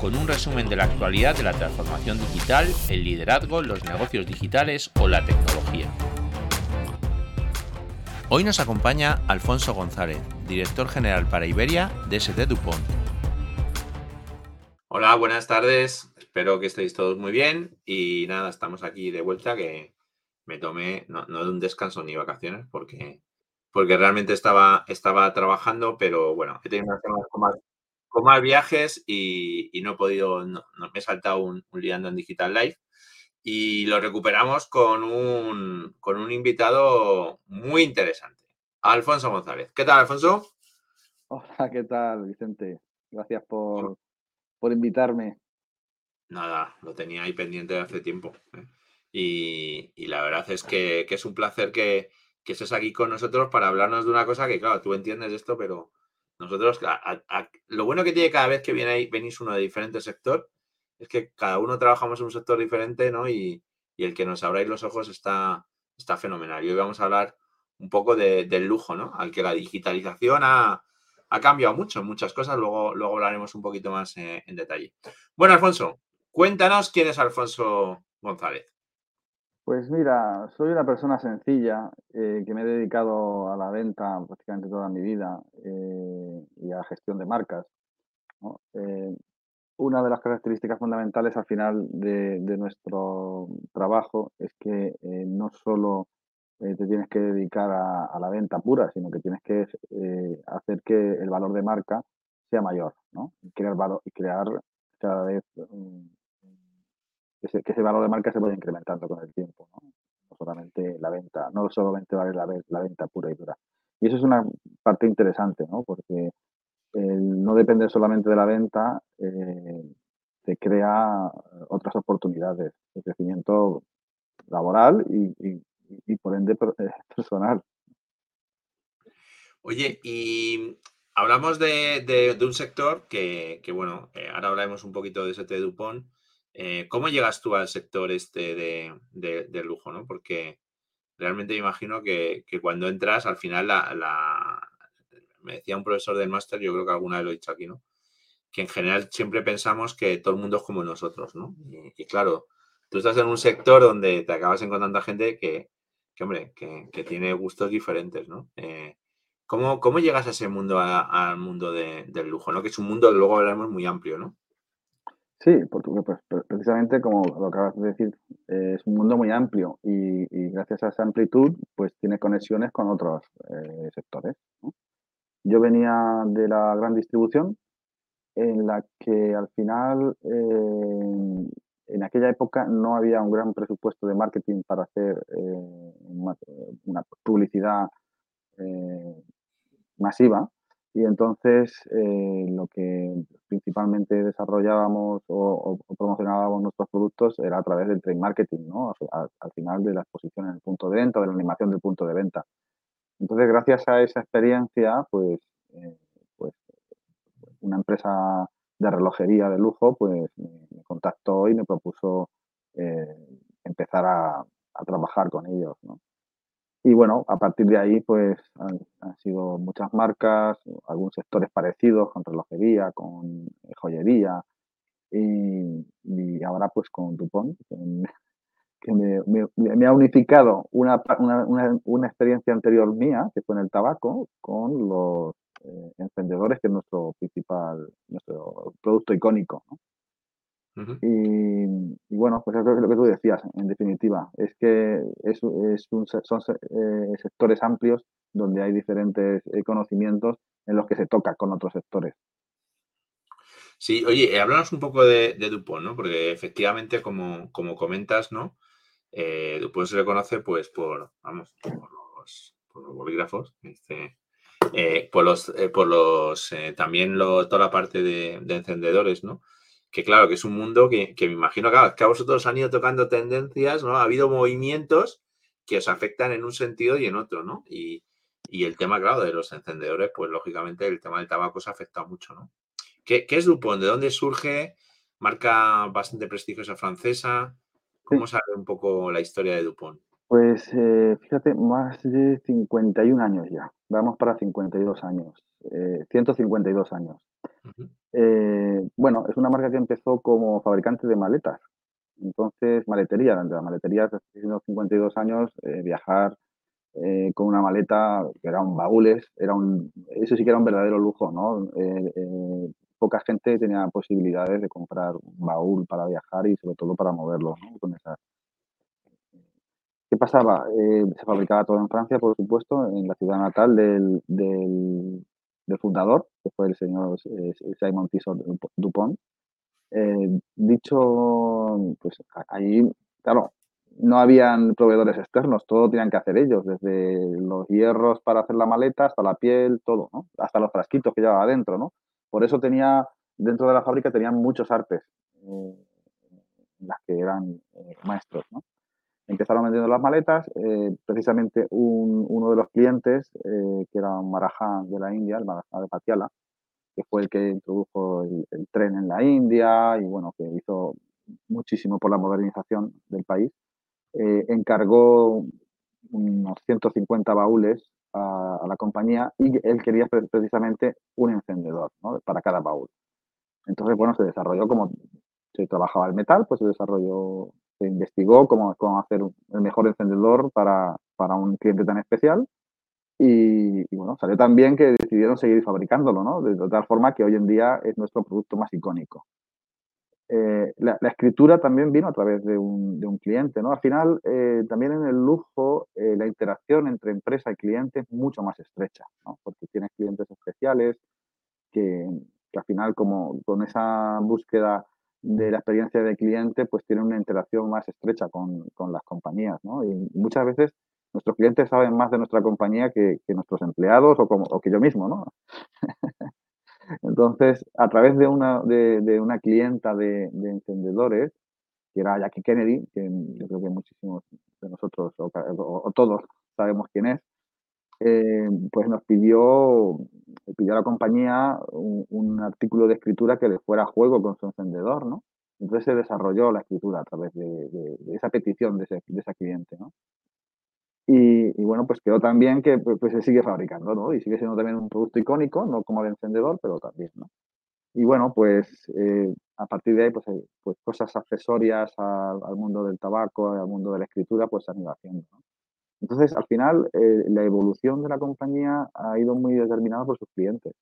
con un resumen de la actualidad de la transformación digital, el liderazgo, los negocios digitales o la tecnología. Hoy nos acompaña Alfonso González, director general para Iberia de ST Dupont. Hola, buenas tardes. Espero que estéis todos muy bien y nada, estamos aquí de vuelta que me tomé no, de un descanso ni vacaciones porque porque realmente estaba, estaba trabajando, pero bueno, he tenido con más, con más viajes y, no he podido, no, me he saltado un, un, Liando en Digital Live y lo recuperamos con un, con un invitado muy interesante, Alfonso González. ¿Qué tal, Alfonso? Hola, ¿qué tal, Vicente? Gracias por, por invitarme. Nada, lo tenía ahí pendiente de hace tiempo. ¿eh? Y, y, la verdad es que, que es un placer que, que estés aquí con nosotros para hablarnos de una cosa que, claro, tú entiendes esto, pero nosotros, lo bueno que tiene cada vez que viene venís uno de diferente sector, es que cada uno trabajamos en un sector diferente, ¿no? Y, el que nos abráis los ojos está, está fenomenal. Y hoy vamos a hablar un poco del lujo, ¿no? Al que la digitalización ha, cambiado mucho muchas cosas, luego, luego hablaremos un poquito más eh, en detalle. Bueno, Alfonso, cuéntanos quién es Alfonso González. Pues mira, soy una persona sencilla eh, que me he dedicado a la venta prácticamente toda mi vida eh, y a la gestión de marcas. Eh, una de las características fundamentales al final de, nuestro trabajo es que no solo te tienes que dedicar a, la venta pura, sino que tienes que hacer que el valor de marca sea mayor, ¿no? crear, valor, crear cada vez mm, que ese, valor de marca se vaya incrementando con el tiempo, ¿no? solamente la venta, no solamente vale la, venta pura y dura. Y eso es una parte interesante, ¿no? Porque no depende solamente de la venta, eh, te crea otras oportunidades de crecimiento laboral y, por ende eh, personal. Oye, y hablamos de, un sector que, bueno, eh, ahora hablaremos un poquito de ese Dupont, eh, ¿Cómo llegas tú al sector este de, lujo? ¿no? Porque realmente me imagino que, cuando entras, al final, la, me decía un profesor del máster, yo creo que alguna vez lo he dicho aquí, ¿no? Que en general siempre pensamos que todo el mundo es como nosotros, ¿no? Y, claro, tú estás en un sector donde te acabas encontrando gente que, hombre, que, tiene gustos diferentes, ¿no? Eh, ¿cómo, llegas a ese mundo, al mundo del lujo, ¿no? Que es un mundo, luego hablaremos, muy amplio, ¿no? Sí, porque pues, precisamente como lo acabas de decir, es un mundo muy amplio y, gracias a esa amplitud, pues tiene conexiones con otros eh, sectores. Yo venía de la gran distribución, en la que al final, eh, en aquella época no había un gran presupuesto de marketing para hacer eh, una, publicidad masiva y entonces eh, lo que principalmente desarrollábamos o, promocionábamos nuestros productos era a través del trade marketing, ¿no? Al, final de la exposición en el punto de venta, de la animación del punto de venta. Entonces, gracias a esa experiencia, pues, eh, pues una empresa de relojería de lujo, pues me, contactó y me propuso eh, empezar a, a, trabajar con ellos, ¿no? Y bueno, a partir de ahí, pues han, sido muchas marcas, algunos sectores parecidos con relojería, con joyería y, ahora pues con Dupont, que, me, ha unificado una, una, experiencia anterior mía, que fue en el tabaco, con los eh, encendedores, que es nuestro principal, nuestro producto icónico. Y, bueno, pues es lo que tú decías, en definitiva, es que es, es un, son eh, sectores amplios donde hay diferentes eh, conocimientos en los que se toca con otros sectores. Sí, oye, háblanos un poco de, Dupont, ¿no? Porque efectivamente, como, como comentas, ¿no? Eh, Dupont se le conoce, pues, por, vamos, por los, bolígrafos, este, por los, por los también lo, toda la parte de, de encendedores, ¿no? Que claro, que es un mundo que, me imagino, claro, que a vosotros han ido tocando tendencias, ¿no? Ha habido movimientos que os afectan en un sentido y en otro, ¿no? Y, el tema, claro, de los encendedores, pues lógicamente el tema del tabaco se ha afectado mucho, ¿no? ¿Qué, es Dupont? ¿De dónde surge? Marca bastante prestigiosa francesa. ¿Cómo sale un poco la historia de Dupont? Pues eh, fíjate, más de 51 años ya. Vamos para 52 años. 152 eh, años. Eh, bueno, es una marca que empezó como fabricante de maletas. Entonces, maletería, de la maletería hace 152 años, viajar con una maleta que eran baúles, era un, eso sí que era un verdadero lujo, ¿no? poca gente tenía posibilidades de comprar un baúl para viajar y sobre todo para moverlo, ¿no? Con esas, ¿Qué pasaba? Eh, se fabricaba todo en Francia, por supuesto, en la ciudad natal del, del, fundador, que fue el señor eh, Simon Tissot Dupont. Eh, dicho, pues ahí, claro, no habían proveedores externos, todo tenían que hacer ellos, desde los hierros para hacer la maleta hasta la piel, todo, ¿no? Hasta los frasquitos que llevaba adentro, ¿no? Por eso tenía, dentro de la fábrica tenían muchos artes, las que eran maestros, ¿no? Empezaron vendiendo las maletas. Eh, precisamente uno de los clientes, eh, que era un Marajá de la India, el Marajá de Patiala, que fue el que introdujo el, tren en la India y bueno, que hizo muchísimo por la modernización del país, eh, encargó unos 150 baúles a, la compañía y él quería precisamente un encendedor para cada baúl. Entonces, bueno, se desarrolló como se trabajaba el metal, pues se desarrolló se investigó cómo, cómo hacer el mejor encendedor para, para un cliente tan especial y, bueno, salió tan bien que decidieron seguir fabricándolo, ¿no? De, tal forma que hoy en día es nuestro producto más icónico. Eh, la, escritura también vino a través de un, de un cliente, ¿no? Al final, eh, también en el lujo, eh, la interacción entre empresa y cliente es mucho más estrecha, ¿no? Porque tienes clientes especiales que, que al final, como con esa búsqueda de la experiencia de cliente, pues tiene una interacción más estrecha con, con las compañías, ¿no? Y muchas veces nuestros clientes saben más de nuestra compañía que, que nuestros empleados o, como, o, que yo mismo, ¿no? Entonces, a través de una, de, una clienta de, de, encendedores, que era Jackie Kennedy, que yo creo que muchísimos de nosotros o, o todos sabemos quién es, eh, pues nos pidió, pidió a la compañía un, artículo de escritura que le fuera a juego con su encendedor, ¿no? Entonces se desarrolló la escritura a través de, esa petición de, ese, de esa cliente, ¿no? Y, bueno, pues quedó también que pues, pues, se sigue fabricando, ¿no? Y sigue siendo también un producto icónico, no como el encendedor, pero también, ¿no? Y bueno, pues eh, a partir de ahí, pues, pues cosas accesorias al, al, mundo del tabaco, al mundo de la escritura, pues se han ido haciendo, ¿no? Entonces, al final, eh, la evolución de la compañía ha ido muy determinada por sus clientes.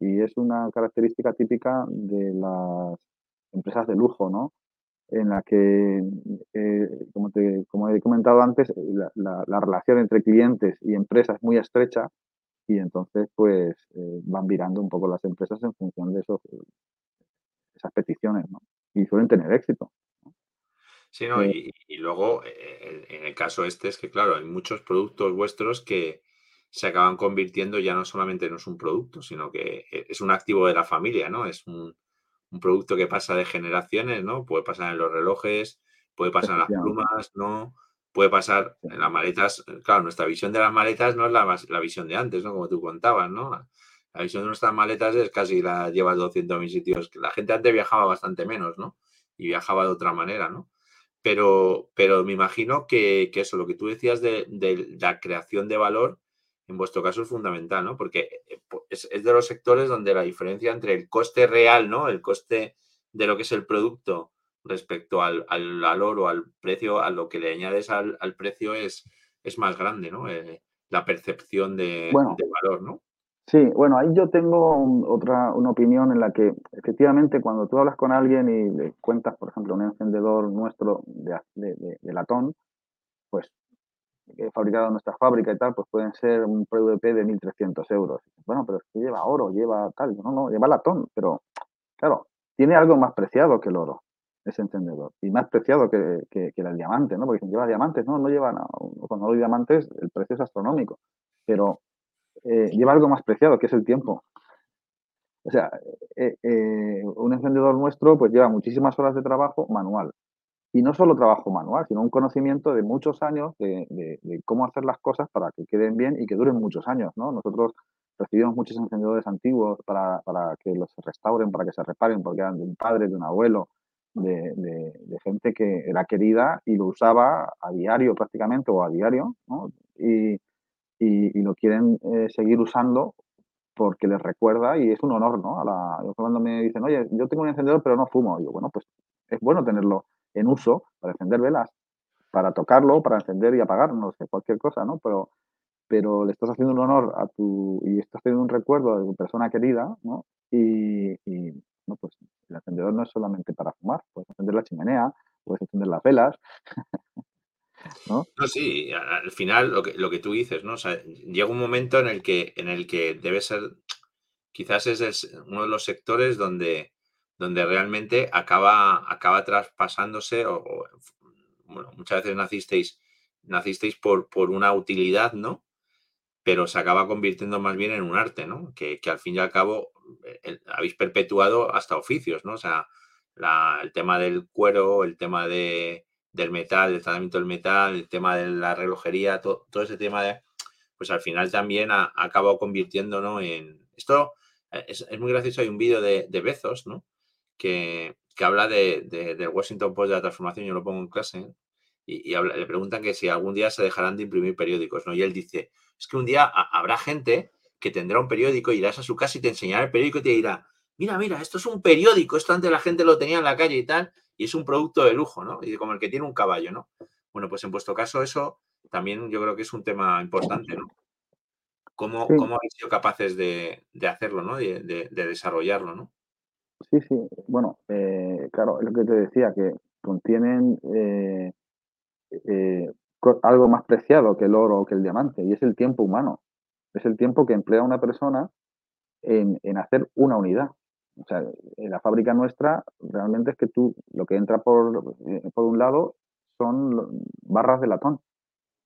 Y es una característica típica de las empresas de lujo, ¿no? En la que, eh, como, he comentado antes, la, relación entre clientes y empresas es muy estrecha y entonces, pues, eh, van virando un poco las empresas en función de esas peticiones, ¿no? Y suelen tener éxito. Sí, ¿no? y, luego, eh, en el caso este es que, claro, hay muchos productos vuestros que se acaban convirtiendo ya no solamente no es un producto, sino que e, es un activo de la familia, ¿no? Es un, producto que pasa de generaciones, ¿no? Puede pasar en los relojes, puede pasar en las plumas, ¿no? Puede pasar en las maletas. Claro, nuestra visión de las maletas no es la, la visión de antes, ¿no? Como tú contabas, ¿no? La visión de nuestras maletas es casi la llevas 200.000 sitios. La gente antes viajaba bastante menos, ¿no? Y viajaba de otra manera, ¿no? Pero, pero me imagino que, eso, lo que tú decías de, la creación de valor, en vuestro caso es fundamental, ¿no? Porque eh, es, de los sectores donde la diferencia entre el coste real, ¿no? El coste de lo que es el producto respecto al, valor o al precio, a lo que le añades al, precio es, es más grande, ¿no? Eh, la percepción de, de valor, ¿no? Sí, bueno, ahí yo tengo otra, una opinión en la que efectivamente cuando tú hablas con alguien y le cuentas, por ejemplo, un encendedor nuestro de, de, latón, pues fabricado en nuestra fábrica y tal, pues pueden ser un PVP de 1.300 euros. Bueno, pero es que lleva oro, lleva tal, no, no, lleva latón, pero claro, tiene algo más preciado que el oro, ese encendedor, y más preciado que, que, el diamante, ¿no? Porque si lleva diamantes, no, no lleva nada. Cuando hay diamantes, el precio es astronómico, pero eh, lleva algo más preciado, que es el tiempo. O sea, eh, eh, un encendedor nuestro pues lleva muchísimas horas de trabajo manual. Y no solo trabajo manual, sino un conocimiento de muchos años de, de, cómo hacer las cosas para que queden bien y que duren muchos años, ¿no? Nosotros recibimos muchos encendedores antiguos para, para que los restauren, para que se reparen, porque eran de un padre, de un abuelo, de, de, gente que era querida y lo usaba a diario prácticamente o a diario, ¿no? Y, y, lo quieren eh, seguir usando porque les recuerda y es un honor, ¿no? A la, cuando me dicen, oye, yo tengo un encendedor pero no fumo, y yo, bueno, pues es bueno tenerlo en uso para encender velas, para tocarlo, para encender y apagar, no sé, cualquier cosa, ¿no? Pero, pero le estás haciendo un honor a tu, y estás teniendo un recuerdo de tu persona querida, ¿no? Y, y no, pues el encendedor no es solamente para fumar, puedes encender la chimenea, puedes encender las velas, ¿no? Sí, al final lo que, lo que tú dices, ¿no? Llega un momento en el que, en el que debe ser, quizás es uno de los sectores donde, donde realmente acaba, acaba traspasándose, o, muchas veces nacisteis, nacisteis por, por una utilidad, ¿no? Pero se acaba convirtiendo más bien en un arte, ¿no? Que, que al fin y al cabo eh, habéis perpetuado hasta oficios, ¿no? O sea, el tema del cuero, el tema de, del metal, del tratamiento del metal, el tema de la relojería, todo, ese tema de, pues al final también ha, acabado convirtiéndonos en... Esto eh, es, muy gracioso, hay un vídeo de, de Bezos, ¿no? Que, que habla de, del Washington Post de la transformación, yo lo pongo en clase, y, le preguntan que si algún día se dejarán de imprimir periódicos, ¿no? Y él dice, es que un día habrá gente que tendrá un periódico, irás a su casa y te enseñará el periódico y te dirá, mira, mira, esto es un periódico, esto antes la gente lo tenía en la calle y tal, y es un producto de lujo, ¿no? Y como el que tiene un caballo, ¿no? Bueno, pues en vuestro caso eso también yo creo que es un tema importante, ¿no? ¿Cómo, habéis sido capaces de, hacerlo, ¿no? De, desarrollarlo, ¿no? Sí, sí. Bueno, eh, claro, es lo que te decía, que contienen eh, eh, algo más preciado que el oro o que el diamante, y es el tiempo humano. Es el tiempo que emplea una persona en, hacer una unidad. O sea, en la fábrica nuestra realmente es que tú lo que entra por, eh, por un lado son barras de latón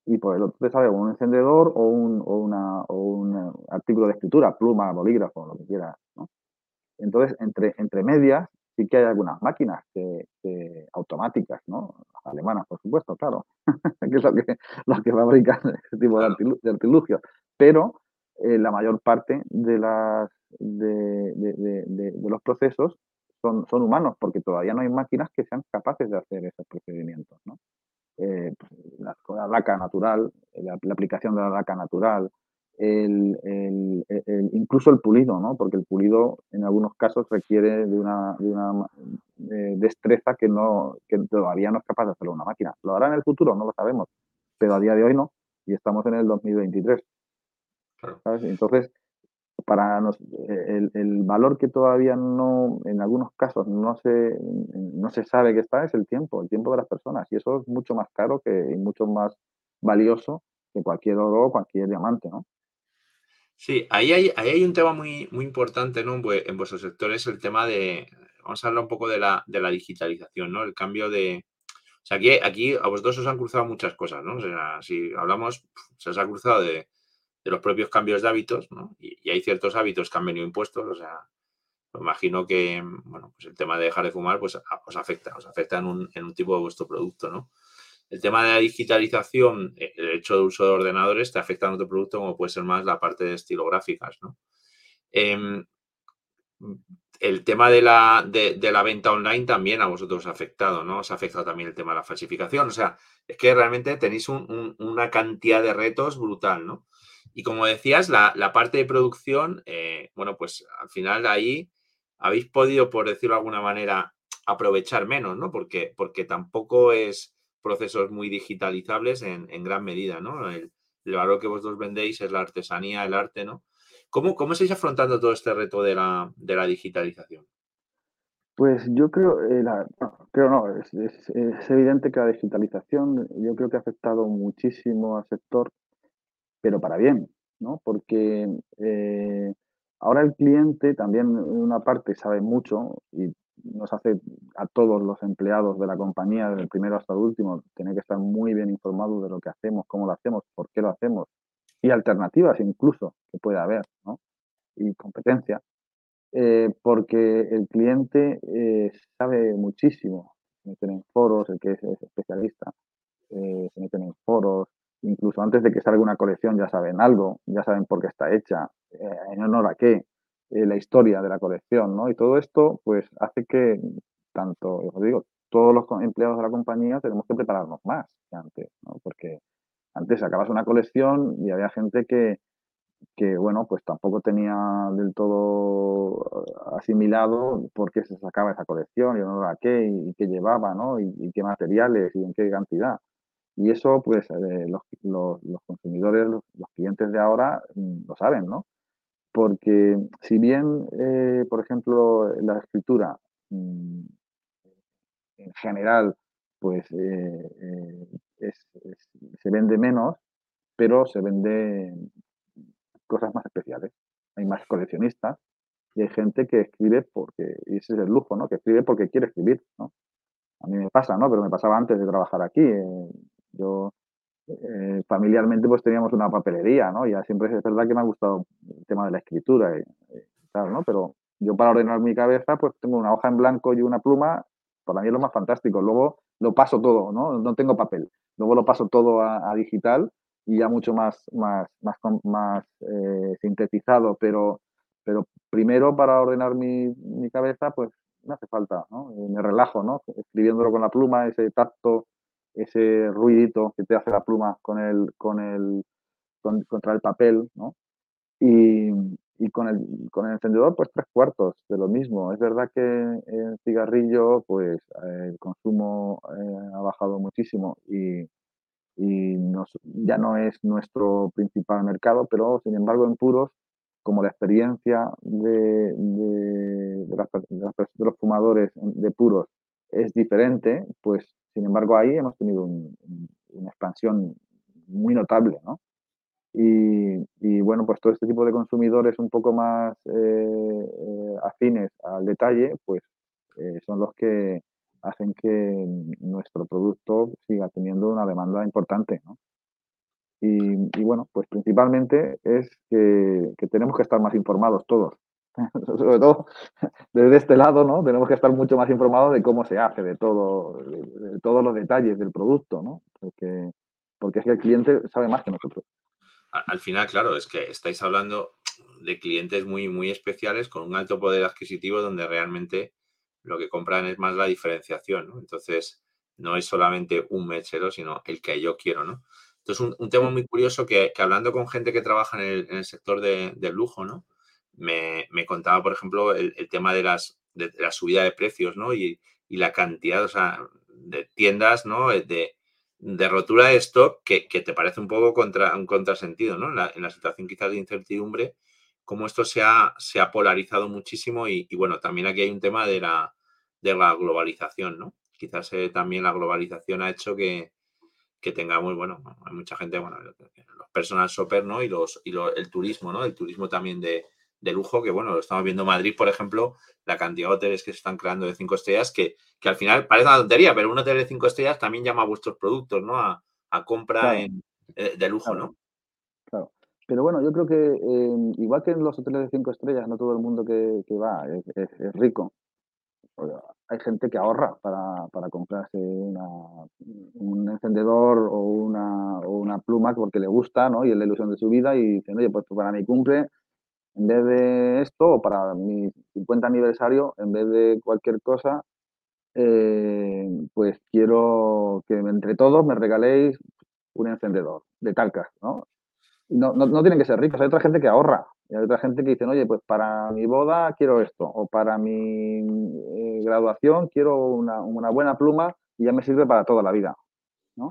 y por el otro te sale un encendedor o un, o una, o un artículo de escritura, pluma, bolígrafo, lo que quieras. Entonces, entre, entre medias sí que hay algunas máquinas que, automáticas, ¿no? Alemanas, por supuesto, claro, que es lo que, lo que fabrican ese tipo de, artilugios. Pero eh, la mayor parte de, las, de, los procesos son, son, humanos, porque todavía no hay máquinas que sean capaces de hacer esos procedimientos. ¿no? Eh, pues, la, laca natural, la, aplicación de la laca natural, el, incluso el pulido, ¿no? porque el pulido en algunos casos requiere de una, de una destreza que, no, que todavía no es capaz de hacerlo una máquina. ¿Lo hará en el futuro? No lo sabemos, pero a día de hoy no, y estamos en el 2023. Entonces, para el, el, valor que todavía no, en algunos casos no se, no se sabe que está es el tiempo, el tiempo de las personas. Y eso es mucho más caro que, y mucho más valioso que cualquier oro o cualquier diamante, ¿no? Sí, ahí hay, ahí hay un tema muy, muy importante ¿no? en vuestro sector, es el tema de, vamos a hablar un poco de la, de la digitalización, ¿no? El cambio de... O sea, aquí, aquí a vosotros os han cruzado muchas cosas, ¿no? O sea, si hablamos, se os ha cruzado de, de los propios cambios de hábitos, ¿no? Y, hay ciertos hábitos que han venido impuestos, o sea, me imagino que, bueno, pues el tema de dejar de fumar, pues os afecta, os afecta en un, en un tipo de vuestro producto, ¿no? El tema de la digitalización, eh, el hecho de uso de ordenadores, te afecta en otro producto, como puede ser más la parte de estilográficas, ¿no? Em, el tema de la, de, la, venta online también a vosotros os ha afectado, ¿no? Os ha afectado también el tema de la falsificación. O sea, es que realmente tenéis una cantidad de retos brutal, ¿no? Y como decías, la, parte de producción, eh, bueno, pues al final ahí habéis podido, por decirlo de alguna manera, aprovechar menos, ¿no? Porque, porque tampoco es procesos muy digitalizables en, gran medida, ¿no? El, valor que vosotros vendéis es la artesanía, el arte, ¿no? ¿Cómo, cómo estáis afrontando todo este reto de la, de la digitalización? Pues yo creo, eh, creo no, es, es, evidente que la digitalización yo creo que ha afectado muchísimo al sector pero para bien, ¿no? Porque eh, ahora el cliente también en una parte sabe mucho y nos hace a todos los empleados de la compañía, desde el primero hasta el último, tener que estar muy bien informados de lo que hacemos, cómo lo hacemos, por qué lo hacemos y alternativas incluso que puede haber, ¿no? Y competencia. Eh, porque el cliente eh, sabe muchísimo. Se meten en foros, el que es, especialista, eh, se meten en foros, incluso antes de que salga una colección ya saben algo, ya saben por qué está hecha, en honor a qué, la historia de la colección, ¿no? Y todo esto, pues, hace que tanto, os digo, todos los empleados de la compañía tenemos que prepararnos más que antes, ¿no? Porque antes acabas una colección y había gente que, que bueno, pues tampoco tenía del todo asimilado por qué se sacaba esa colección y no a qué y, qué llevaba, ¿no? Y, qué materiales y en qué cantidad. Y eso, pues, eh, los, los, consumidores, los, clientes de ahora mm, lo saben, ¿no? Porque si bien, eh, por ejemplo, la escritura mm, en general, pues, eh, se vende menos, pero se vende cosas más especiales. Hay más coleccionistas y hay gente que escribe porque, y ese es el lujo, ¿no? Que escribe porque quiere escribir, ¿no? A mí me pasa, ¿no? Pero me pasaba antes de trabajar aquí. Yo eh, familiarmente pues teníamos una papelería, ¿no? Ya siempre es verdad que me ha gustado el tema de la escritura ¿no? Pero yo para ordenar mi cabeza pues tengo una hoja en blanco y una pluma, para mí es lo más fantástico. Luego lo paso todo, ¿no? No tengo papel. Luego lo paso todo a digital y ya mucho más, más, más, más eh, sintetizado, pero, pero primero para ordenar mi, mi cabeza, pues me hace falta, ¿no? Eh, me relajo, ¿no? Escribiéndolo con la pluma, ese tacto, ese ruidito que te hace la pluma con el, con el, contra el papel, ¿no? Y, y con, el, con el encendedor, pues tres cuartos de lo mismo. Es verdad que el cigarrillo, pues el consumo eh, ha bajado muchísimo y, y ya no es nuestro principal mercado, pero sin embargo en puros, como la experiencia de, de, los fumadores de puros es diferente, pues sin embargo ahí hemos tenido una expansión muy notable, ¿no? Y, bueno, pues todo este tipo de consumidores un poco más eh, eh, afines al detalle, pues eh, son los que hacen que nuestro producto siga teniendo una demanda importante. ¿no? Y, bueno, pues principalmente es que, tenemos que estar más informados todos. Sobre todo desde este lado, ¿no? Tenemos que estar mucho más informados de cómo se hace, de todo, de, todos los detalles del producto, ¿no? Porque, porque es que el cliente sabe más que nosotros. Al final, claro, es que estáis hablando de clientes muy, muy especiales con un alto poder adquisitivo donde realmente lo que compran es más la diferenciación, ¿no? Entonces, no es solamente un mechero, sino el que yo quiero, ¿no? Entonces, un, tema muy curioso que, hablando con gente que trabaja en el, sector del lujo, ¿no? Me, contaba, por ejemplo, el, tema de, las, de, la subida de precios, ¿no? Y, la cantidad, de tiendas, ¿no? De, de rotura de stock que, te parece un poco contra, un contrasentido, ¿no? En la, en la situación quizás de incertidumbre cómo esto se ha, se ha polarizado muchísimo y, bueno, también aquí hay un tema de la, de la globalización, ¿no? Quizás eh, también la globalización ha hecho que, que, tengamos, bueno, hay mucha gente, bueno, los personal shopper, ¿no? Y, los, y el turismo, ¿no? El turismo también de, de, lujo, que bueno, lo estamos viendo en Madrid, por ejemplo, la cantidad de hoteles que se están creando de cinco estrellas, que, que al final parece una tontería, pero un hotel de cinco estrellas también llama a vuestros productos, ¿no? A, a compra en, eh, de lujo, ¿no? Pero bueno, yo creo que em, igual que en los hoteles de cinco estrellas, no todo el mundo que, va es, rico. Hay gente que ahorra para, para comprarse un encendedor o una, o una pluma porque le gusta ¿no? y es la ilusión de su vida y dicen, oye, pues para mi cumple, en vez de esto, o para mi 50 aniversario, en vez de cualquier cosa, eh, pues quiero que entre todos me regaléis un encendedor de talcas, ¿no? no, no, tienen que ser ricos, hay otra gente que ahorra. Y hay otra gente que dice, oye, pues para mi boda quiero esto, o para mi eh, graduación quiero una, buena pluma y ya me sirve para toda la vida, ¿no?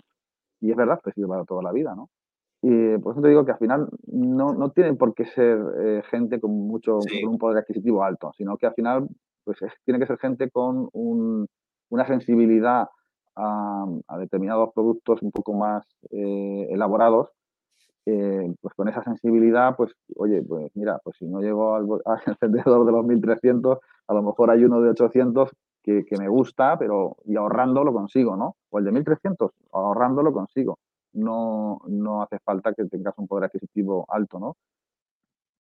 Y es verdad, que sirve para toda la vida, ¿no? Y por eso te digo que al final no, no tienen por qué ser eh, gente con mucho un poder adquisitivo alto, sino que al final pues tiene que ser gente con una sensibilidad a, determinados productos un poco más eh, elaborados eh, pues con esa sensibilidad, pues, oye, pues mira, pues si no llego al, encendedor de los 1300, a lo mejor hay uno de 800 que, me gusta, pero y ahorrando lo consigo, ¿no? O el de 1300, ahorrando lo consigo. No, no hace falta que tengas un poder adquisitivo alto, ¿no?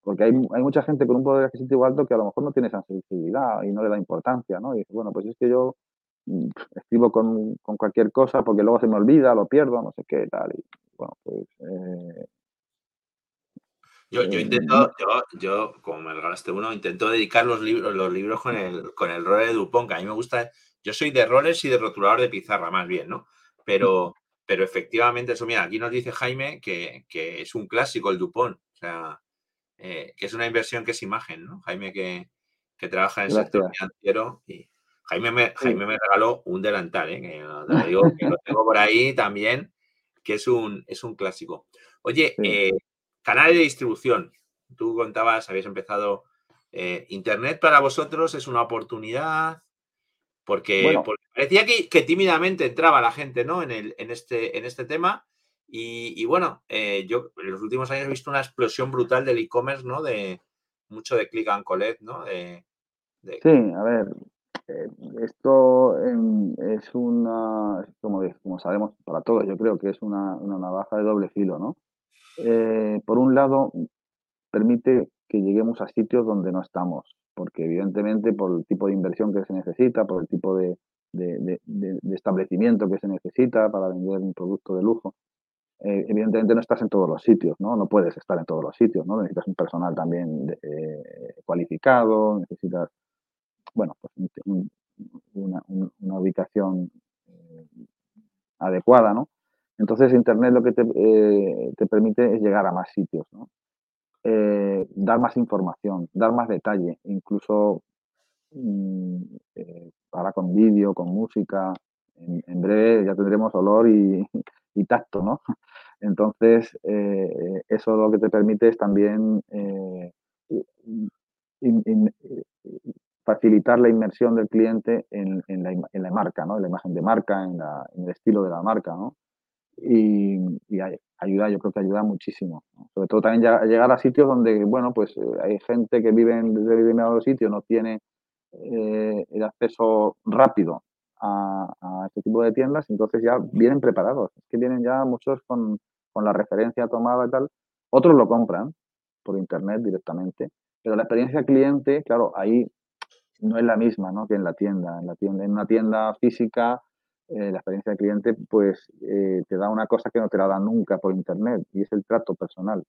Porque hay, hay, mucha gente con un poder adquisitivo alto que a lo mejor no tiene esa sensibilidad y no le da importancia, ¿no? Y dice, bueno, pues es que yo mm, escribo con, con, cualquier cosa porque luego se me olvida, lo pierdo, no sé qué, tal. Y bueno, pues eh, yo, yo, intento, yo, yo, como me regalaste uno, intento dedicar los libros, los libros con el, con el rol de Dupont, que a mí me gusta. Yo soy de roles y de rotulador de pizarra, más bien, ¿no? Pero, pero efectivamente, eso, mira, aquí nos dice Jaime que, que es un clásico el Dupont, o sea, eh, que es una inversión que es imagen, ¿no? Jaime que, que trabaja en el sector financiero y Jaime me, Jaime me regaló un delantal, ¿eh? Que, digo, que lo tengo por ahí también, que es un, es un clásico. Oye, eh, Canales de distribución. Tú contabas, habéis empezado. Eh, Internet para vosotros es una oportunidad porque, parecía que, tímidamente entraba la gente ¿no? en, el, en, este, en este tema. Y, bueno, eh, yo en los últimos años he visto una explosión brutal del e-commerce, ¿no? De mucho de click and collect, ¿no? De, Sí, a ver, eh, esto em, es una, como, como sabemos para todos, yo creo que es una, una navaja de doble filo, ¿no? Eh, por un lado, permite que lleguemos a sitios donde no estamos, porque evidentemente por el tipo de inversión que se necesita, por el tipo de, establecimiento que se necesita para vender un producto de lujo, eh, evidentemente no estás en todos los sitios, ¿no? No puedes estar en todos los sitios, ¿no? Necesitas un personal también eh, cualificado, necesitas, bueno, pues una, una, ubicación adecuada, ¿no? Entonces, Internet lo que te, eh, permite es llegar a más sitios, eh, dar más información, dar más detalle, incluso mm, eh, ahora con vídeo, con música. En, breve ya tendremos olor y, tacto, ¿no? Entonces, eso lo que te permite es también facilitar la inmersión del cliente en, la, marca, ¿no? En la imagen de marca, en, en el estilo de la marca, ¿no? Y, ayuda, yo creo que ayuda muchísimo. Sobre todo también llegar a sitios donde, bueno, pues eh, hay gente que vive en determinados sitios, no tiene eh, el acceso rápido a, este tipo de tiendas, entonces ya vienen preparados. Es que vienen ya muchos con, con la referencia tomada y tal. Otros lo compran por internet directamente, pero la experiencia cliente, claro, ahí no es la misma ¿no? que en la tienda. En la tienda, en una tienda física eh, la experiencia del cliente pues eh, te da una cosa que no te la da nunca por internet y es el trato personal.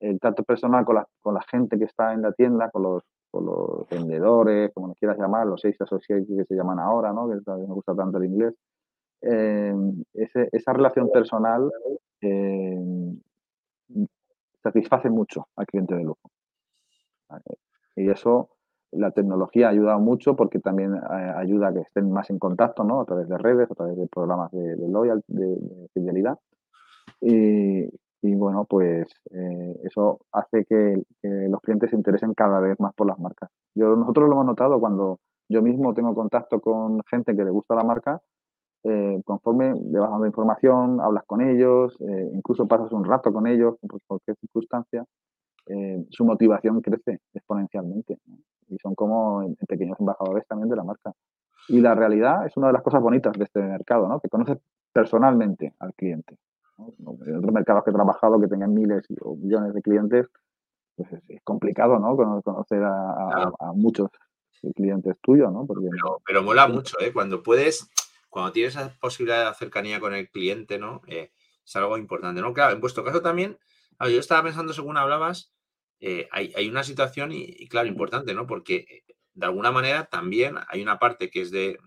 El trato personal con la, con la gente que está en la tienda, con los, con los vendedores, como nos quieras llamar, los seis associates que se llaman ahora, ¿no? que me gusta tanto el inglés. Eh, esa relación personal satisface mucho al cliente de lujo. Y eso la tecnología ha ayudado mucho porque también eh, ayuda a que estén más en contacto, ¿no? A través de redes, a través de programas de, loyal, de, fidelidad. Y, bueno, pues eh, eso hace que, los clientes se interesen cada vez más por las marcas. Yo, nosotros lo hemos notado cuando yo mismo tengo contacto con gente que le gusta la marca, eh, conforme le vas dando información, hablas con ellos, incluso pasas un rato con ellos, por cualquier circunstancia, su motivación crece exponencialmente y son como pequeños embajadores también de la marca. Y la realidad es una de las cosas bonitas de este mercado, ¿no? que conoces personalmente al cliente. En otros mercados que he trabajado que tengan miles o millones de clientes, pues es, complicado ¿no? conocer a, muchos clientes tuyos. ¿no? Porque, pero, mola mucho, ¿eh? cuando puedes, cuando tienes esa posibilidad de cercanía con el cliente, ¿no? Eh, es algo importante. ¿no? Claro, en vuestro caso también, yo estaba pensando según hablabas, eh, hay, una situación, y, claro, importante, ¿no? Porque eh, de alguna manera también hay una parte que es de,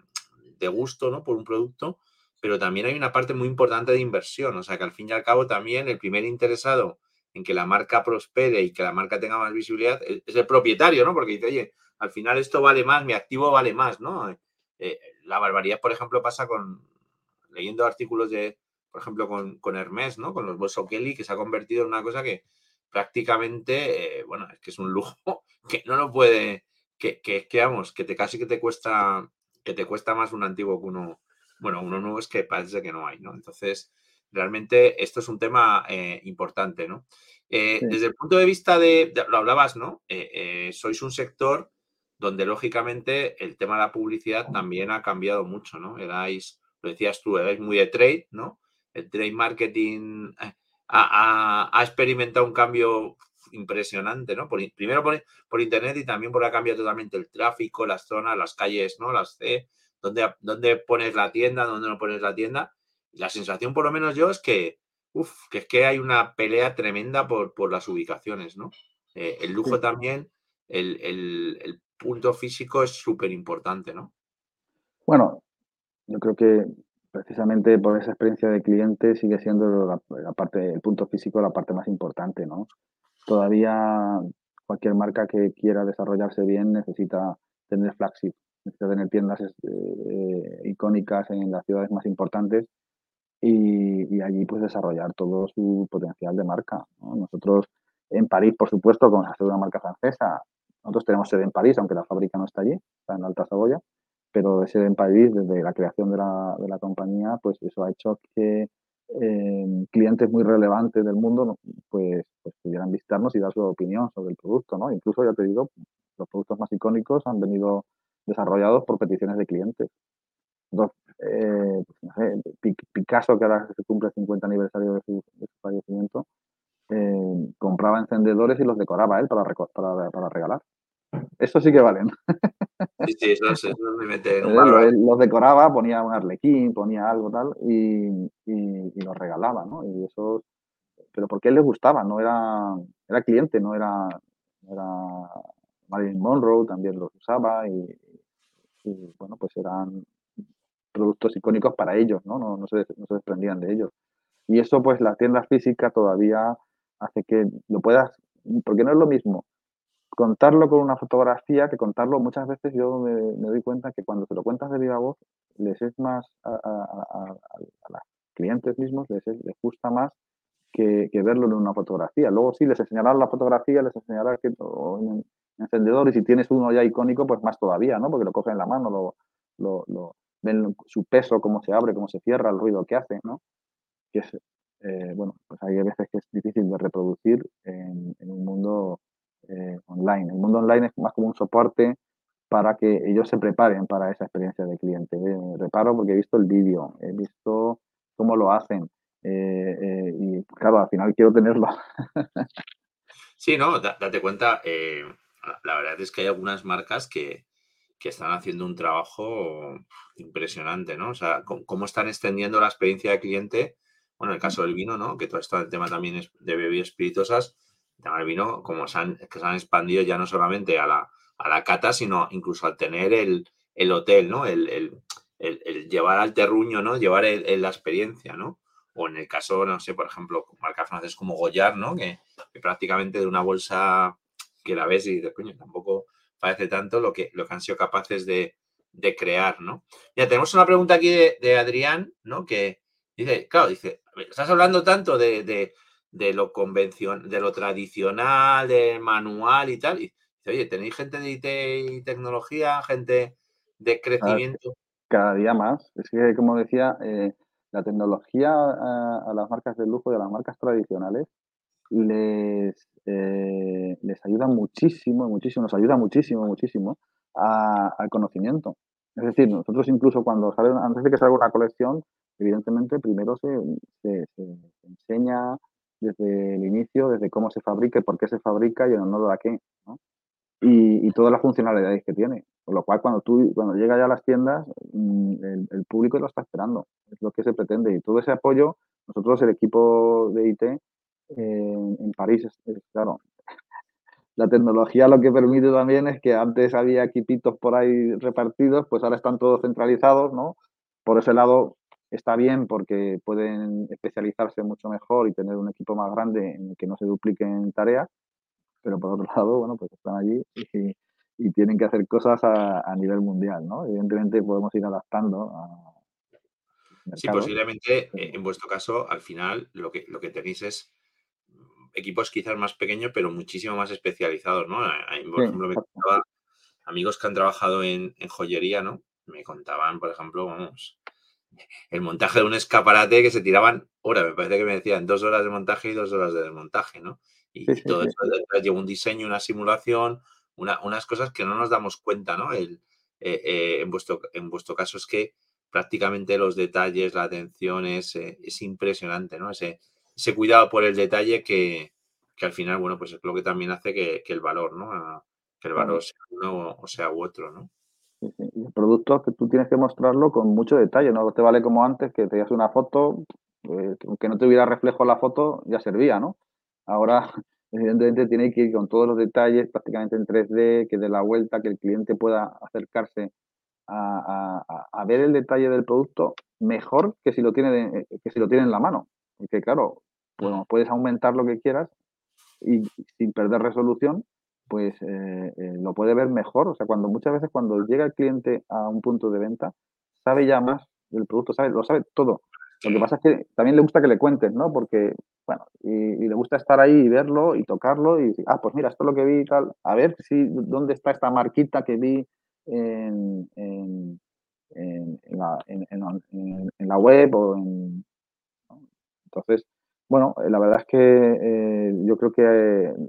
gusto, ¿no? Por un producto, pero también hay una parte muy importante de inversión. O sea, que al fin y al cabo también el primer interesado en que la marca prospere y que la marca tenga más visibilidad es el propietario, ¿no? Porque dice, oye, al final esto vale más, mi activo vale más, ¿no? Eh, la barbaridad, por ejemplo, pasa con, leyendo artículos de, por ejemplo, con, con Hermes, ¿no? Con los bolsos Kelly, que se ha convertido en una cosa que, prácticamente, eh, bueno, es que es un lujo que no lo puede, que, que, que, vamos, que te casi que te cuesta, que te cuesta más un antiguo que uno, bueno, uno nuevo es que parece que no hay, ¿no? Entonces, realmente esto es un tema eh, importante, ¿no? Eh, desde el punto de vista de, lo hablabas, ¿no? sois un sector donde lógicamente el tema de la publicidad también ha cambiado mucho, ¿no? Erais, lo decías tú, erais muy de trade, ¿no? El trade marketing ha, experimentado un cambio impresionante, ¿no? primero por, internet y también por ha cambiado totalmente el tráfico, las zonas, las calles, ¿no? Las C, dónde, dónde pones la tienda, dónde no pones la tienda. la sensación, por lo menos yo, es que, uf, que es que hay una pelea tremenda por, por las ubicaciones, ¿no? Eh, el lujo también, el, el punto físico es súper importante, ¿no? Bueno, yo creo que precisamente por esa experiencia de cliente sigue siendo la, parte, el punto físico la parte más importante, ¿no? Todavía cualquier marca que quiera desarrollarse bien necesita tener flagship, necesita tener tiendas eh, icónicas en las ciudades más importantes y, allí pues desarrollar todo su potencial de marca. Nosotros en París, por supuesto, con hacer una marca francesa, nosotros tenemos sede en París, aunque la fábrica no está allí, está en Alta Saboya, pero de ser en París, desde la creación de la, de la compañía, pues eso ha hecho que eh, clientes muy relevantes del mundo pues, pues, pudieran visitarnos y dar su opinión sobre el producto. ¿no? Incluso, ya te digo, los productos más icónicos han venido desarrollados por peticiones de clientes. Entonces, eh, pues, Picasso, que ahora se cumple el 50 aniversario de su, fallecimiento, eh, compraba encendedores y los decoraba él para, para, para regalar. Eso sí que valen. Sí, sí, eso, eso me mete un Los decoraba, ponía un arlequín, ponía algo tal y, y, los regalaba, ¿no? Y eso, pero porque a él le gustaba, no era, era cliente, no era, era Marilyn Monroe también los usaba y, bueno, pues eran productos icónicos para ellos, ¿no? No, no, se, no se desprendían de ellos. Y eso, pues, la tienda física todavía hace que lo puedas, porque no es lo mismo contarlo con una fotografía que contarlo muchas veces yo me, doy cuenta que cuando te lo cuentas de viva voz les es más a, a, los clientes mismos les, gusta más que, verlo en una fotografía. Luego sí les enseñarás la fotografía les enseñarás que un encendedor y si tienes uno ya icónico pues más todavía no porque lo cogen en la mano lo, lo, ven su peso cómo se abre cómo se cierra el ruido que hace no que es eh, bueno pues hay veces que es difícil de reproducir en un mundo eh, online. El mundo online es más como un soporte para que ellos se preparen para esa experiencia de cliente. reparo porque he visto el vídeo, he visto cómo lo hacen eh, eh, y claro, al final quiero tenerlo. sí, no, date cuenta, la verdad es que hay algunas marcas que, que, están haciendo un trabajo impresionante, ¿no? O sea, cómo están extendiendo la experiencia de cliente. Bueno, en el caso del vino, ¿no? Que todo esto el tema también es de bebidas espirituosas el vino, como se han, que se han expandido ya no solamente a la, a la cata, sino incluso al tener el, el hotel, ¿no? El, el, llevar al terruño, ¿no? Llevar la experiencia, ¿no? O en el caso, no sé, por ejemplo, marcas francesas como Goyard, ¿no? Que, prácticamente de una bolsa que la ves y dices, coño, tampoco parece tanto lo que, lo que han sido capaces de, de crear, ¿no? Ya tenemos una pregunta aquí de, Adrián, ¿no? Que dice, claro, dice, estás hablando tanto de de lo convencional, de lo tradicional, de manual y tal. Y oye, ¿tenéis gente de IT y tecnología, gente de crecimiento? Cada día más. Es que, como decía, eh, la tecnología a, las marcas de lujo y a las marcas tradicionales les, eh, les ayuda muchísimo, muchísimo, nos ayuda muchísimo, muchísimo al conocimiento. Es decir, nosotros incluso cuando sale, antes de que salga una colección, evidentemente primero se, se, se enseña desde el inicio, desde cómo se fabrica y por qué se fabrica y en honor a qué, ¿no? y, y, todas las funcionalidades que tiene. Con lo cual, cuando tú cuando llega ya a las tiendas, mm, el, público lo está esperando, es lo que se pretende. Y todo ese apoyo, nosotros, el equipo de IT eh, en París, es, claro, la tecnología lo que permite también es que antes había equipitos por ahí repartidos, pues ahora están todos centralizados, ¿no? Por ese lado, está bien porque pueden especializarse mucho mejor y tener un equipo más grande en el que no se dupliquen tareas, pero por otro lado, bueno, pues están allí y, tienen que hacer cosas a, nivel mundial, ¿no? Evidentemente podemos ir adaptando a... Sí, posiblemente eh, en vuestro caso, al final, lo que, lo que tenéis es equipos quizás más pequeños, pero muchísimo más especializados, ¿no? Por ejemplo, me contaba amigos que han trabajado en, en joyería, ¿no? Me contaban, por ejemplo, vamos, el montaje de un escaparate que se tiraban horas, me parece que me decían dos horas de montaje y dos horas de desmontaje, ¿no? Y, todo eso lleva un diseño, una simulación, unas cosas que no nos damos cuenta, ¿no? El, eh, eh, en, vuestro, en vuestro caso es que prácticamente los detalles, la atención es, eh, es impresionante, ¿no? Ese, ese cuidado por el detalle que, que al final, bueno, pues es lo que también hace que, el valor, ¿no? que el valor sea uno o sea u otro, ¿no? Y el producto que tú tienes que mostrarlo con mucho detalle, no te vale como antes que te una foto, eh, aunque no tuviera reflejo la foto, ya servía, ¿no? Ahora, evidentemente, tiene que ir con todos los detalles, prácticamente en 3D, que de la vuelta, que el cliente pueda acercarse a, ver el detalle del producto mejor que si lo tiene, que si lo tiene en la mano. Porque, claro, bueno, puedes aumentar lo que quieras y sin perder resolución, pues eh, eh, lo puede ver mejor. O sea, cuando muchas veces cuando llega el cliente a un punto de venta, sabe ya más del producto, sabe, lo sabe todo. Lo que pasa es que también le gusta que le cuentes, ¿no? Porque, bueno, y, le gusta estar ahí y verlo y tocarlo y decir, ah, pues mira, esto es lo que vi y tal. A ver si dónde está esta marquita que vi en, en, en, la, en la, web o en... Entonces, bueno, eh, la verdad es que eh, yo creo que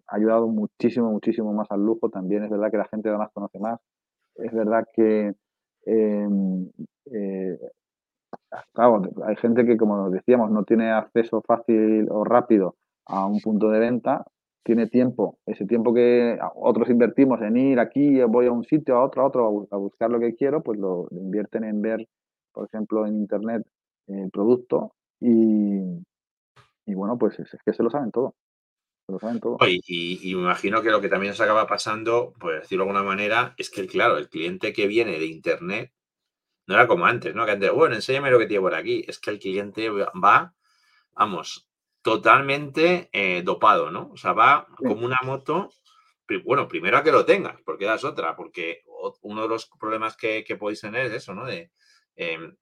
ha ayudado muchísimo, muchísimo más al lujo. También es verdad que la gente además conoce más. Es verdad que, em, eh, claro, hay gente que, como decíamos, no tiene acceso fácil o rápido a un punto de venta, tiene tiempo, ese tiempo que otros invertimos en ir aquí, voy a un sitio, a otro, a otro, a buscar lo que quiero, pues lo, lo invierten en ver, por ejemplo, en Internet el producto y, y bueno, pues es, que se lo saben todo. Se lo saben todo. Y, me imagino que lo que también se acaba pasando, por decirlo de alguna manera, es que, claro, el cliente que viene de Internet no era como antes, ¿no? Que antes, bueno, enséñame lo que tiene por aquí. Es que el cliente va, vamos, totalmente eh, dopado, ¿no? O sea, va como una moto. Bueno, primero a que lo tengas, porque das otra, porque uno de los problemas que, podéis tener es eso, ¿no? De, em,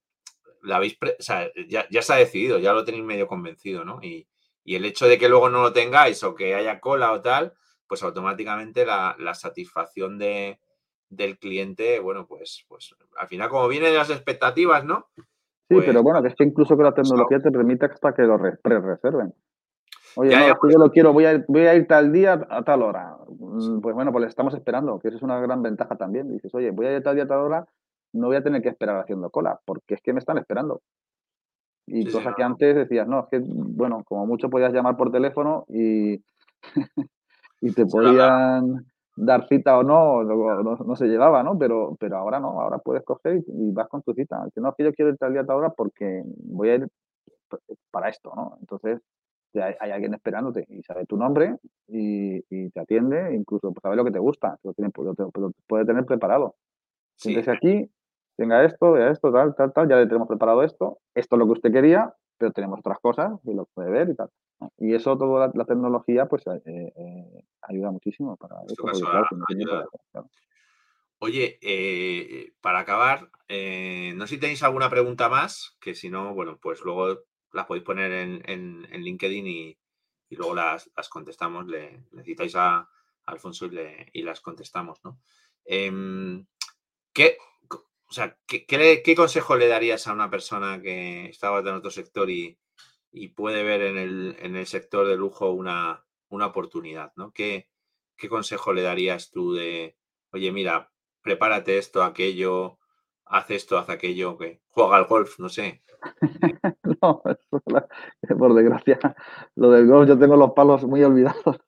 la habéis, o sea, ya, ya ha decidido, ya lo tenéis medio convencido, ¿no? Y, el hecho de que luego no lo tengáis o que haya cola o tal, pues automáticamente la, satisfacción de, del cliente, bueno, pues, pues al final como viene de las expectativas, ¿no? Sí, pero pues bueno, que es que incluso que la tecnología te permite hasta que lo pre-reserven. Oye, no, yo lo quiero, voy a, voy a ir tal día a tal hora. Mm, pues bueno, pues le estamos esperando, que eso es una gran ventaja también. Dices, oye, voy a ir tal día a tal hora, no voy a tener que esperar haciendo cola, porque es que me están esperando. Y cosas que antes decías, no, es que, bueno, como mucho podías llamar por teléfono y, y te podían dar cita o no, no, se llevaba, ¿no? Pero, pero ahora no, ahora puedes coger y, vas con tu cita. Que no, es que yo quiero ir tal día tal hora porque voy a ir para esto, ¿no? Entonces, hay, alguien esperándote y sabe tu nombre y, te atiende, incluso pues, sabe lo que te gusta, lo, tiene, puede tener preparado. Siéntese aquí, tenga esto, vea esto, tal, tal, tal, ya le tenemos preparado esto, esto es lo que usted quería, pero tenemos otras cosas y lo puede ver y tal. Y eso, toda la, tecnología, pues eh, eh, ayuda muchísimo para eso. Oye, eh, para acabar, no sé si tenéis alguna pregunta más, que si no, bueno, pues luego las podéis poner en, LinkedIn y, luego las, contestamos. Le, citáis a, Alfonso y, y, las contestamos, ¿no? Em, ¿qué, sea, ¿qué, consejo le darías a una persona que está en otro sector y, puede ver en el, sector de lujo una, oportunidad? ¿no? ¿Qué, consejo le darías tú de, oye, mira, prepárate esto, aquello, haz esto, haz aquello, que juega al golf, no sé? no, por desgracia, lo del golf yo tengo los palos muy olvidados.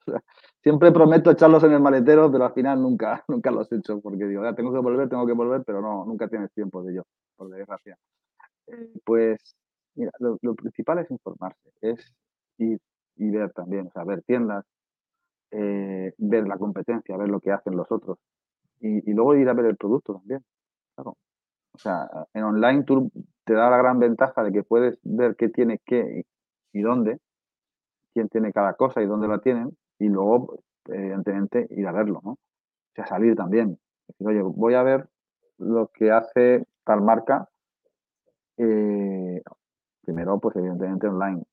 Siempre prometo echarlos en el maletero, pero al final nunca, nunca los he hecho, porque digo, ya tengo que volver, tengo que volver, pero no, nunca tienes tiempo de ello, por desgracia. Eh, pues, mira, lo, principal es informarse, es ir y ver también, o sea, ver tiendas, eh, ver la competencia, ver lo que hacen los otros, y, luego ir a ver el producto también, claro. O sea, en online tú te da la gran ventaja de que puedes ver qué tiene qué y dónde, quién tiene cada cosa y dónde la tienen, y luego, evidentemente, ir a verlo, ¿no? O sea, salir también. Decir, oye, voy a ver lo que hace tal marca, eh, primero, pues evidentemente online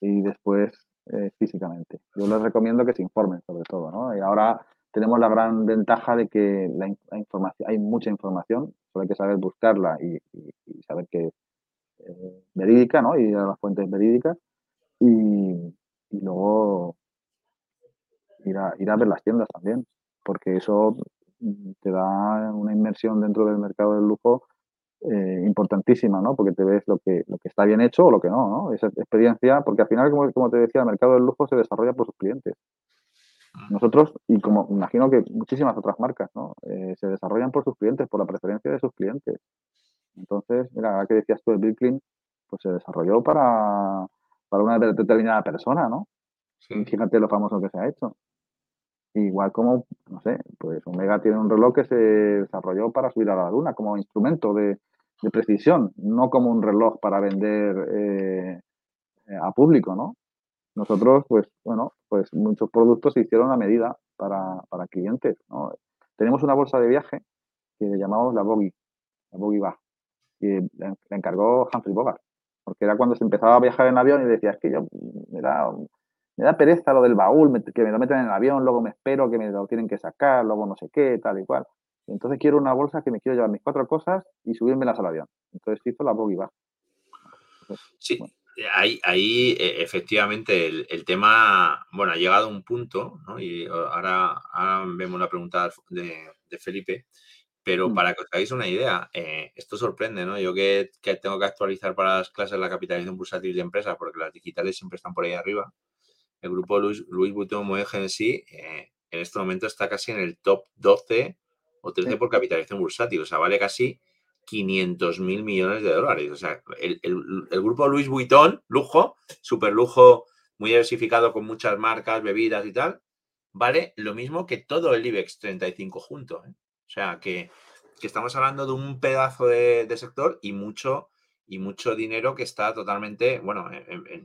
y después eh, físicamente. Yo les recomiendo que se informen sobre todo, ¿no? Y ahora tenemos la gran ventaja de que la, información, hay mucha información, solo hay que saber buscarla y, saber que eh, verídica, ¿no? Y a las fuentes verídicas. Y luego ir a, ir a ver las tiendas también, porque eso te da una inmersión dentro del mercado del lujo eh, importantísima, ¿no? Porque te ves lo que, lo que está bien hecho o lo que no, ¿no? Esa experiencia, porque al final, como, como te decía, el mercado del lujo se desarrolla por sus clientes. Mm. Nosotros, y como imagino que muchísimas otras marcas, ¿no? Eh, se desarrollan por sus clientes, por la preferencia de sus clientes. Entonces, mira, ahora que decías tú de Bill pues se desarrolló para, para una determinada persona, ¿no? Fíjate lo famoso que se ha hecho. Igual como, no sé, pues Omega tiene un reloj que se desarrolló para subir a la luna como instrumento de, precisión, no como un reloj para vender eh, a público, ¿no? Nosotros, pues, bueno, pues muchos productos se hicieron a medida para, clientes, ¿no? Tenemos una bolsa de viaje que le llamamos la Bogie, la Bogie Bag, y la, encargó Humphrey Bogart, porque era cuando se empezaba a viajar en avión y decía, es que yo me da, me da pereza lo del baúl, que me lo meten en el avión, luego me espero que me lo tienen que sacar, luego no sé qué, tal y cual. Entonces quiero una bolsa que me quiero llevar mis cuatro cosas y subírmelas al avión. Entonces hizo la Bogie Bag. sí, ahí, ahí e, efectivamente el, tema, bueno, ha llegado a un punto, ¿no? Y ahora, vemos la pregunta de, Felipe, pero mm. para que os hagáis una idea, eh, esto sorprende, ¿no? Yo que, tengo que actualizar para las clases la capitalización bursátil de empresas, porque las digitales siempre están por ahí arriba. El grupo Luis, Luis Vuitton Moët Hennessy eh, en este momento está casi en el top 12 o 13 por capitalización bursátil, o sea, vale casi 500 mil millones de dólares. O sea, el, grupo Louis Vuitton, lujo, super lujo, muy diversificado con muchas marcas, bebidas y tal, vale lo mismo que todo el IBEX 35 junto. ¿eh? O sea, que, estamos hablando de un pedazo de, sector y mucho, y mucho dinero que está totalmente, bueno,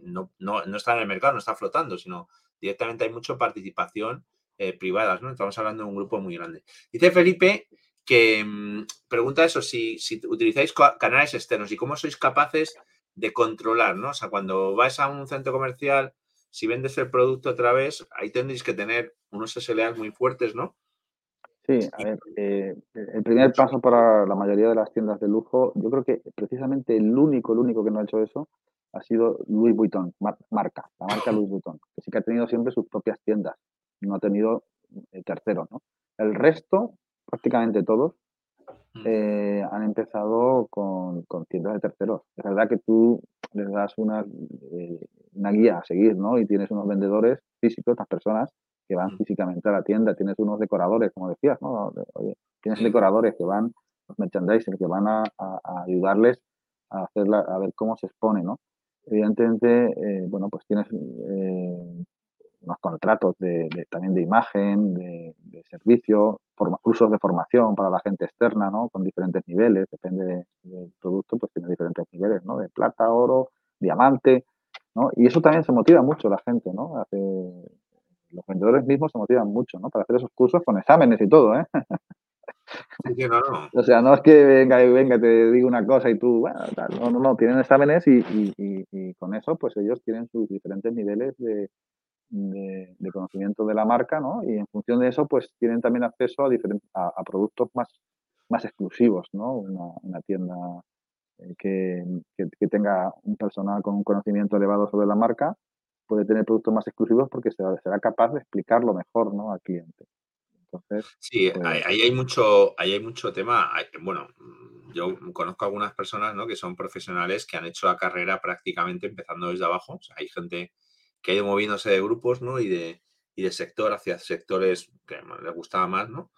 no, está en el mercado, no está flotando, sino directamente hay mucha participación eh, privada, ¿no? Estamos hablando de un grupo muy grande. Dice Felipe que mm, pregunta eso, si, utilizáis canales externos y cómo sois capaces de controlar, ¿no? O sea, cuando vais a un centro comercial, si vendes el producto otra vez, ahí tendréis que tener unos SLAs muy fuertes, ¿no? Sí, a ver, eh, el primer paso para la mayoría de las tiendas de lujo, yo creo que precisamente el único, el único que no ha hecho eso ha sido Louis Vuitton, marca, la marca Louis Vuitton, que sí que ha tenido siempre sus propias tiendas, no ha tenido eh, terceros, ¿no? El resto prácticamente todos. Eh, han empezado con, tiendas de terceros. Es verdad que tú les das una, eh, una guía a seguir, ¿no? Y tienes unos vendedores físicos, estas personas que van físicamente a la tienda, tienes unos decoradores, como decías, ¿no? tienes decoradores que van, los merchandisers que van a, ayudarles a, hacerla, a ver cómo se expone, ¿no? Evidentemente, eh, bueno, pues tienes unos contratos de, también de imagen, de, servicio, cursos de formación para la gente externa, ¿no? Con diferentes niveles, depende del producto, pues tiene diferentes niveles, ¿no? De plata, oro, diamante, ¿no? Y eso también se motiva mucho la gente, ¿no? Hace, los vendedores mismos se motivan mucho, ¿no? Para hacer esos cursos con exámenes y todo, ¿eh? O sea, no es que venga, venga, te digo una cosa y tú, bueno, no, no, no, tienen exámenes y, y, con eso, pues ellos tienen sus diferentes niveles de, de, conocimiento de la marca, ¿no? Y en función de eso, pues tienen también acceso a, diferentes, a, productos más, más exclusivos, ¿no? Una, tienda eh, que, que, tenga un personal con un conocimiento elevado sobre la marca puede tener productos más exclusivos porque será, será capaz de explicarlo mejor, ¿no? Al cliente. Entonces, sí, pues ahí hay mucho, ahí hay mucho tema. Bueno, yo conozco algunas personas ¿no? que son profesionales que han hecho la carrera prácticamente empezando desde abajo. O sea, hay gente que ha ido moviéndose de grupos, ¿no? Y de, y de sector hacia sectores que le gustaba más, ¿no?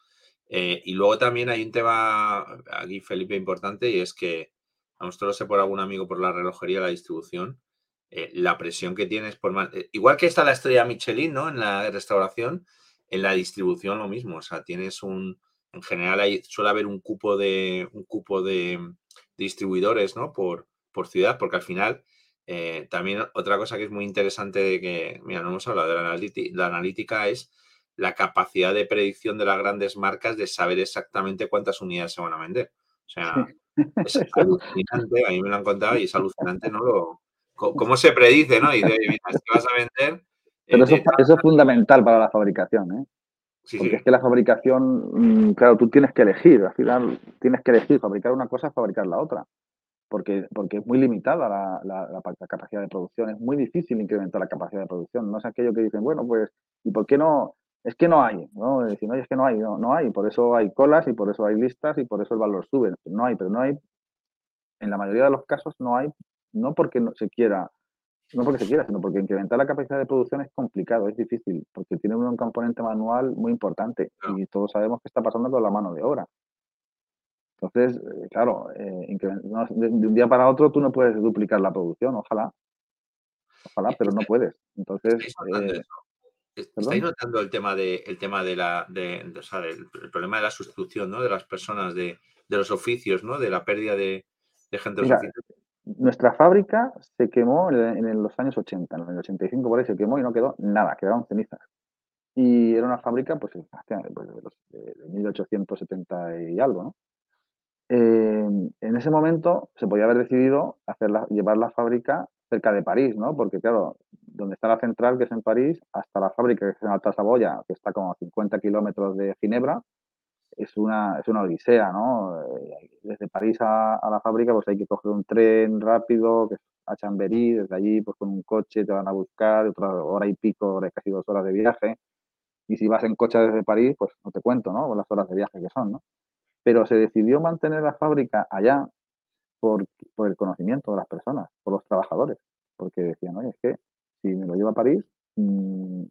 Eh, y luego también hay un tema aquí, Felipe, importante, y es que, a nosotros lo sé por algún amigo por la relojería, la distribución, eh, la presión que tienes por más. Eh, igual que está la estrella Michelin, ¿no? En la restauración, en la distribución lo mismo. O sea, tienes un. En general, hay, suele haber un cupo de un cupo de distribuidores, ¿no? Por, por ciudad, porque al final eh, también otra cosa que es muy interesante de que, mira, no hemos hablado de la, analítica, es la capacidad de predicción de las grandes marcas de saber exactamente cuántas unidades se van a vender. O sea, es alucinante, a mí me lo han contado y es alucinante, ¿no? Lo, cómo se predice, ¿no? Y dice, mira, vas a vender. Pero eso, es fundamental para la fabricación, ¿eh? Porque es que la fabricación, mm, claro, tú tienes que elegir, al final tienes que elegir fabricar una cosa, fabricar la otra porque, porque es muy limitada la, la, capacidad de producción, es muy difícil incrementar la capacidad de producción. No es aquello que dicen, bueno, pues, ¿y por qué no? Es que no hay, ¿no? Decir, es que no hay, no, no hay, por eso hay colas y por eso hay listas y por eso el valor sube. No hay, pero no hay, en la mayoría de los casos no hay, no porque no se quiera no porque se quiera, sino porque incrementar la capacidad de producción es complicado, es difícil, porque tiene un componente manual muy importante y todos sabemos que está pasando con la mano de obra. Entonces, eh, claro, eh, de, un día para otro tú no puedes duplicar la producción, ojalá. Ojalá, pero no puedes. Entonces, eh, ¿Estáis notando el tema de el tema de la de, o sea, del, el problema de la sustitución ¿no? de las personas de, de los oficios, ¿no? De la pérdida de, de gente Mira, Nuestra fábrica se quemó en, los años 80, en el 85 por ahí se quemó y no quedó nada, quedaron cenizas. Y era una fábrica pues, pues de, de, 1870 y algo, ¿no? En ese momento se podía haber decidido llevar la fábrica cerca de París, ¿no? Porque, claro, donde está la central, que es en París, hasta la fábrica, que es en Alta Saboya, que está como a 50 kilómetros de Ginebra, es una, es una odisea, ¿no? Eh, desde París a, la fábrica, pues hay que coger un tren rápido, que es a Chamberí, desde allí, pues con un coche te van a buscar, otra hora y pico, casi dos horas de viaje. Y si vas en coche desde París, pues no te cuento, ¿no? Las horas de viaje que son, ¿no? Pero se decidió mantener la fábrica allá por, por el conocimiento de las personas, por los trabajadores, porque decían, oye, es que si me lo llevo a París, mmm,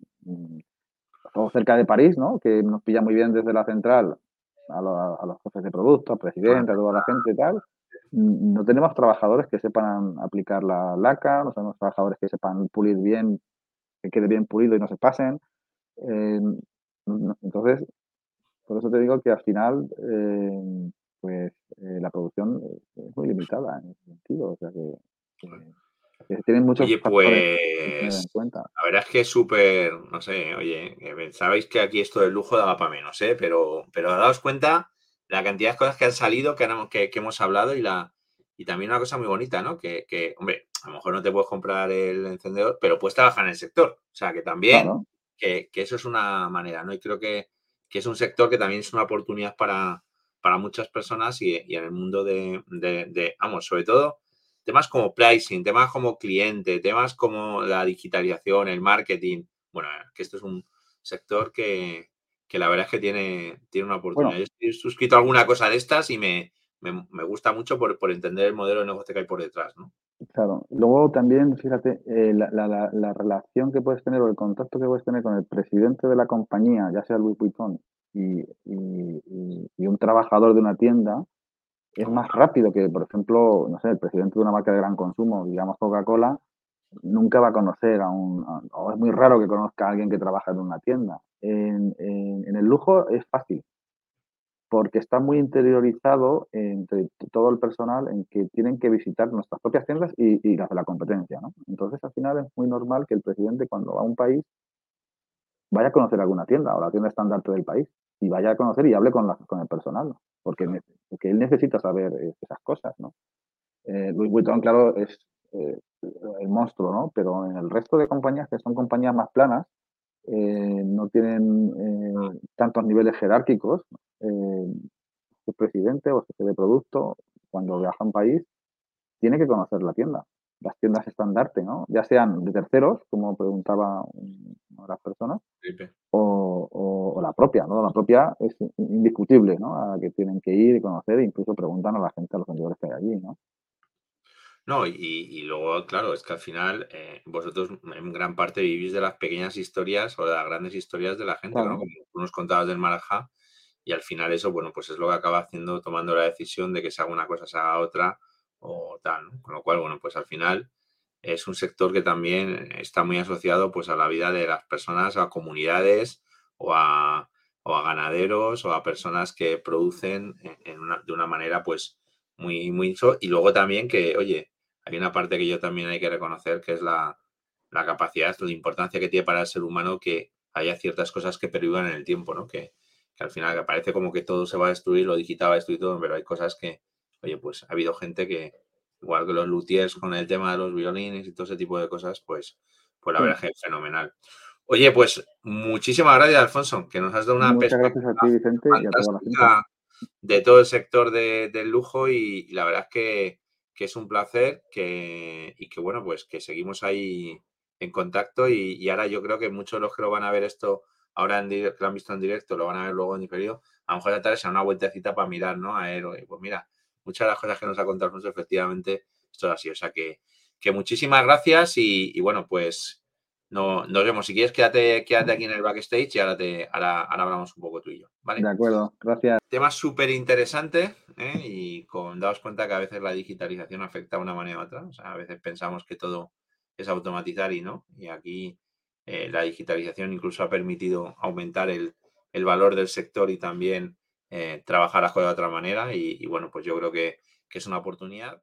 cerca de París, ¿no? Que nos pilla muy bien desde la central a, los jefes de producto, al presidente, a toda la gente y tal. No tenemos trabajadores que sepan aplicar la laca, no tenemos trabajadores que sepan pulir bien, que quede bien pulido y no se pasen. Eh, entonces, por eso te digo que al final, eh, pues eh, la producción es muy limitada en ese sentido. O sea que, tienen muchos oye, pues, en cuenta. La verdad es que es súper, no sé, oye, sabéis que aquí esto del lujo daba para menos, ¿eh? Pero, pero daos cuenta la cantidad de cosas que han salido, que, que, hemos hablado y la y también una cosa muy bonita, ¿no? Que, que, hombre, a lo mejor no te puedes comprar el encendedor, pero puedes trabajar en el sector. O sea, que también, que, que, eso es una manera, ¿no? Y creo que, que es un sector que también es una oportunidad para, para muchas personas y, en el mundo de, de, vamos, sobre todo temas como pricing, temas como cliente, temas como la digitalización, el marketing. Bueno, que esto es un sector que, que la verdad es que tiene, tiene una oportunidad. Yo he suscrito alguna cosa de estas y me, me, me gusta mucho por, por, entender el modelo de negocio que hay por detrás, ¿no? Claro. Luego también, fíjate, eh, la, la, la, relación que puedes tener o el contacto que puedes tener con el presidente de la compañía, ya sea Louis Vuitton, y, y, y, un trabajador de una tienda, es más rápido que, por ejemplo, no sé, el presidente de una marca de gran consumo, digamos Coca-Cola, nunca va a conocer a un, o es muy raro que conozca a alguien que trabaja en una tienda. En, en, en el lujo es fácil, porque está muy interiorizado entre todo el personal en que tienen que visitar nuestras propias tiendas y, y las de la competencia. ¿no? Entonces, al final es muy normal que el presidente cuando va a un país vaya a conocer alguna tienda o la tienda estandarte del país y vaya a conocer y hable con, la, con el personal, porque, porque, él necesita saber eh, esas cosas. ¿no? Eh, Louis Vuitton, claro, es eh, el monstruo, ¿no? pero en el resto de compañías que son compañías más planas, no tienen eh, tantos niveles jerárquicos. Eh, el presidente o jefe de producto, cuando viaja a un país, tiene que conocer la tienda, las tiendas estandarte, ¿no? Ya sean de terceros, como preguntaba una de las personas, o, o, la propia, ¿no? La propia es indiscutible, ¿no? A la que tienen que ir y conocer e incluso preguntan a la gente, a los vendedores que hay allí, ¿no? No, y, luego, claro, es que al final eh, vosotros en gran parte vivís de las pequeñas historias o de las grandes historias de la gente, ¿no? Como tú nos contabas del Marajá, y al final eso, bueno, pues es lo que acaba haciendo, tomando la decisión de que se haga una cosa, se haga otra o tal, ¿no? Con lo cual, bueno, pues al final es un sector que también está muy asociado pues a la vida de las personas, a comunidades o a, o a ganaderos o a personas que producen en una, de una manera pues muy, muy... Y luego también que, oye, hay una parte que yo también hay que reconocer que es la, la capacidad, la importancia que tiene para el ser humano que haya ciertas cosas que pervivan en el tiempo, ¿no? Que, que al final que parece como que todo se va a destruir, lo digital va a destruir todo, pero hay cosas que, oye, pues ha habido gente que, igual que los luthiers con el tema de los violines y todo ese tipo de cosas, pues, pues la verdad es fenomenal. Oye, pues muchísimas gracias, Alfonso, que nos has dado una Muchas gracias a ti, Vicente, y a toda la gente. de todo el sector de, del lujo y, y, la verdad es que que es un placer que, y que bueno, pues que seguimos ahí en contacto y, ahora yo creo que muchos de los que lo van a ver esto ahora en directo, que lo han visto en directo, lo van a ver luego en diferido, a lo mejor la tarde será una vueltecita para mirar, ¿no? A él, pues mira, muchas de las cosas que nos ha contado efectivamente, esto es así, o sea que, que muchísimas gracias y, bueno, pues no, nos vemos. Si quieres, quédate, quédate aquí en el backstage y ahora, te, ahora, hablamos un poco tú y yo. ¿vale? De acuerdo, gracias. Tema súper interesante ¿eh? y con daos cuenta que a veces la digitalización afecta de una manera u otra. O sea, a veces pensamos que todo es automatizar y no. Y aquí eh, la digitalización incluso ha permitido aumentar el, valor del sector y también eh, trabajar las cosas de otra manera. Y, bueno, pues yo creo que, que es una oportunidad.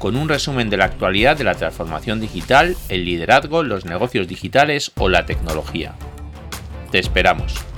con un resumen de la actualidad de la transformación digital, el liderazgo, los negocios digitales o la tecnología. Te esperamos.